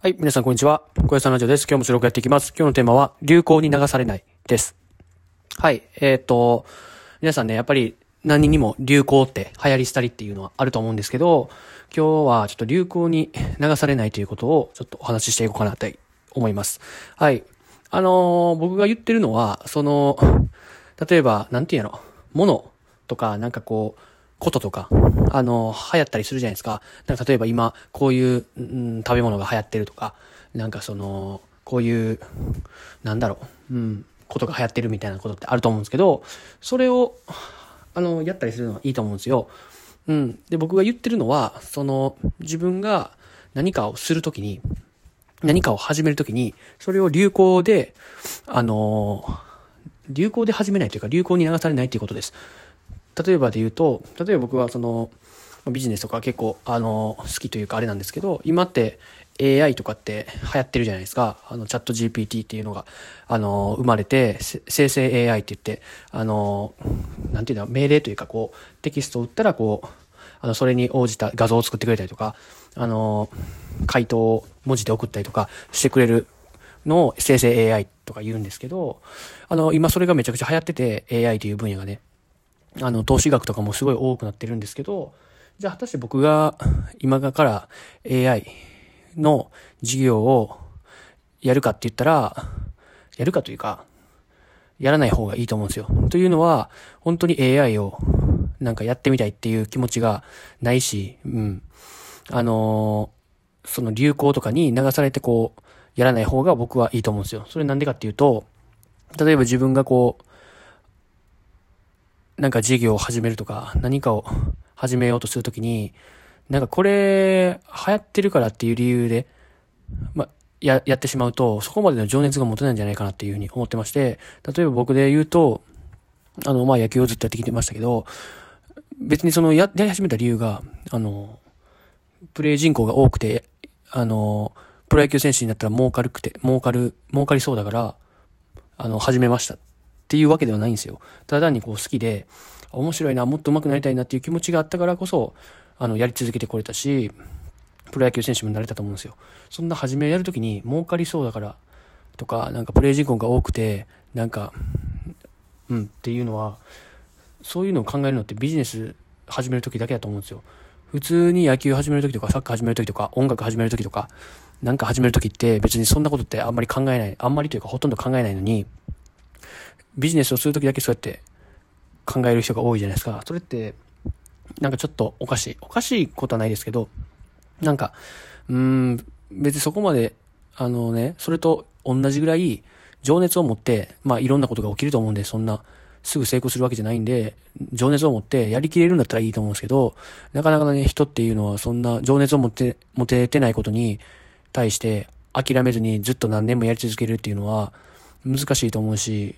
はい、皆さんこんにちは。小屋さんラジオです。今日も収録やっていきます。今日のテーマは、流行に流されないです。はい、えっ、と、皆さんね、やっぱり何にも流行って流行り廃りっていうのはあると思うんですけど、今日はちょっと流行に流されないということをちょっとお話ししていこうかなと思います。はい。あのー僕が言ってるのは、その、例えば、なんていうの、ものとか、なんかこう、こととか、あの、流行ったりするじゃないですか。なんか例えば今、こういう、うん、食べ物が流行ってるとか、なんかその、こういう、なんだろう、うん、ことが流行ってるみたいなことってあると思うんですけど、それを、あの、やったりするのはいいと思うんですよ。うん。で、僕が言ってるのは、その、自分が何かをするときに、何かを始めるときに、それを流行で、あの流行で始めないというか、流行に流されないということです。例えばで言うと、例えば僕はその、ビジネスとか結構、あの、好きというかあれなんですけど、今って AI とかって流行ってるじゃないですか。あの、チャット GPT っていうのが、あの、生まれて、生成 AI って言って、あの、なんていうの、命令というかこう、テキストを打ったらこう、あの、それに応じた画像を作ってくれたりとか、あの、回答を文字で送ったりとかしてくれるのを生成 AI とか言うんですけど、あの、今それがめちゃくちゃ流行ってて、AI という分野がね。あの、投資額とかもすごい多くなってるんですけど、じゃあ果たして僕が今から AI の事業をやるかって言ったら、やるかというか、やらない方がいいと思うんですよ。というのは、本当に AI をなんかやってみたいっていう気持ちがないし、うん。あのーその流行とかに流されてこう、やらない方が僕はいいと思うんですよ。それなんでかっていうと、例えば自分がこう、なんか事業を始めるとか、何かを始めようとするときに、なんかこれ、流行ってるからっていう理由で、ま、や、やってしまうと、そこまでの情熱が持てないんじゃないかなっていうふうに思ってまして、例えば僕で言うと、あの、まあ、野球をずっとやってきてましたけど、別にその、や、やり始めた理由が、あの、プレイ人口が多くて、あの、プロ野球選手になったら儲かるくて、儲かる、儲かりそうだから、あの、始めました。っていうわけではないんですよ。ただにこう好きで、面白いな、もっと上手くなりたいなっていう気持ちがあったからこそ、あの、やり続けてこれたし、プロ野球選手もなれたと思うんですよ。そんな初めやるときに儲かりそうだから、とか、なんかプレイ人口が多くて、なんか、うんっていうのは、そういうのを考えるのってビジネス始めるときだけだと思うんですよ。普通に野球始めるときとか、サッカー始めるときとか、音楽始めるときとか、なんか始めるときって別にそんなことってあんまり考えない、あんまりというかほとんど考えないのに、ビジネスをするときだけそうやって考える人が多いじゃないですか。それって、なんかちょっとおかしい。おかしいことはないですけど、なんか、うーん、別にそこまで、あのね、それと同じぐらい情熱を持って、まあいろんなことが起きると思うんで、そんな、すぐ成功するわけじゃないんで、情熱を持ってやりきれるんだったらいいと思うんですけど、なかなかね、人っていうのはそんな情熱を持って、持ててないことに対して諦めずにずっと何年もやり続けるっていうのは難しいと思うし、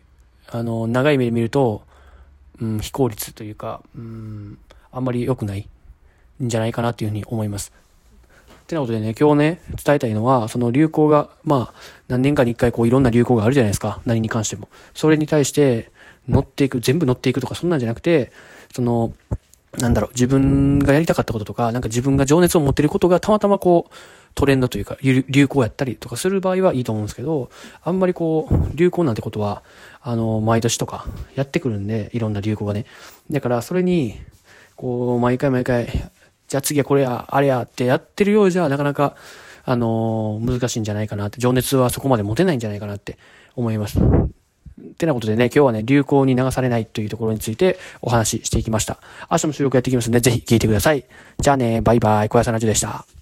あの、長い目で見ると、うん、非効率というか、うん、あんまり良くないんじゃないかなっていうふうに思います。ってなことでね、今日ね、伝えたいのは、その流行が、まあ、何年かに一回こういろんな流行があるじゃないですか。何に関しても。それに対して乗っていく、全部乗っていくとかそんなんじゃなくて、その、なんだろう、自分がやりたかったこととか、なんか自分が情熱を持ってることがたまたまこう、トレンドというか、流行やったりとかする場合はいいと思うんですけど、あんまりこう、流行なんてことは、あの、毎年とかやってくるんで、いろんな流行がね。だから、それに、こう、毎回毎回、じゃあ次はこれや、あれやってやってるようじゃ、なかなか、あの難しいんじゃないかなって、情熱はそこまで持てないんじゃないかなって思います。ってなことでね、今日はね、流行に流されないというところについてお話ししていきました。明日も収録やっていきますんで、ぜひ聞いてください。じゃあね、バイバイ、小屋さんラジオでした。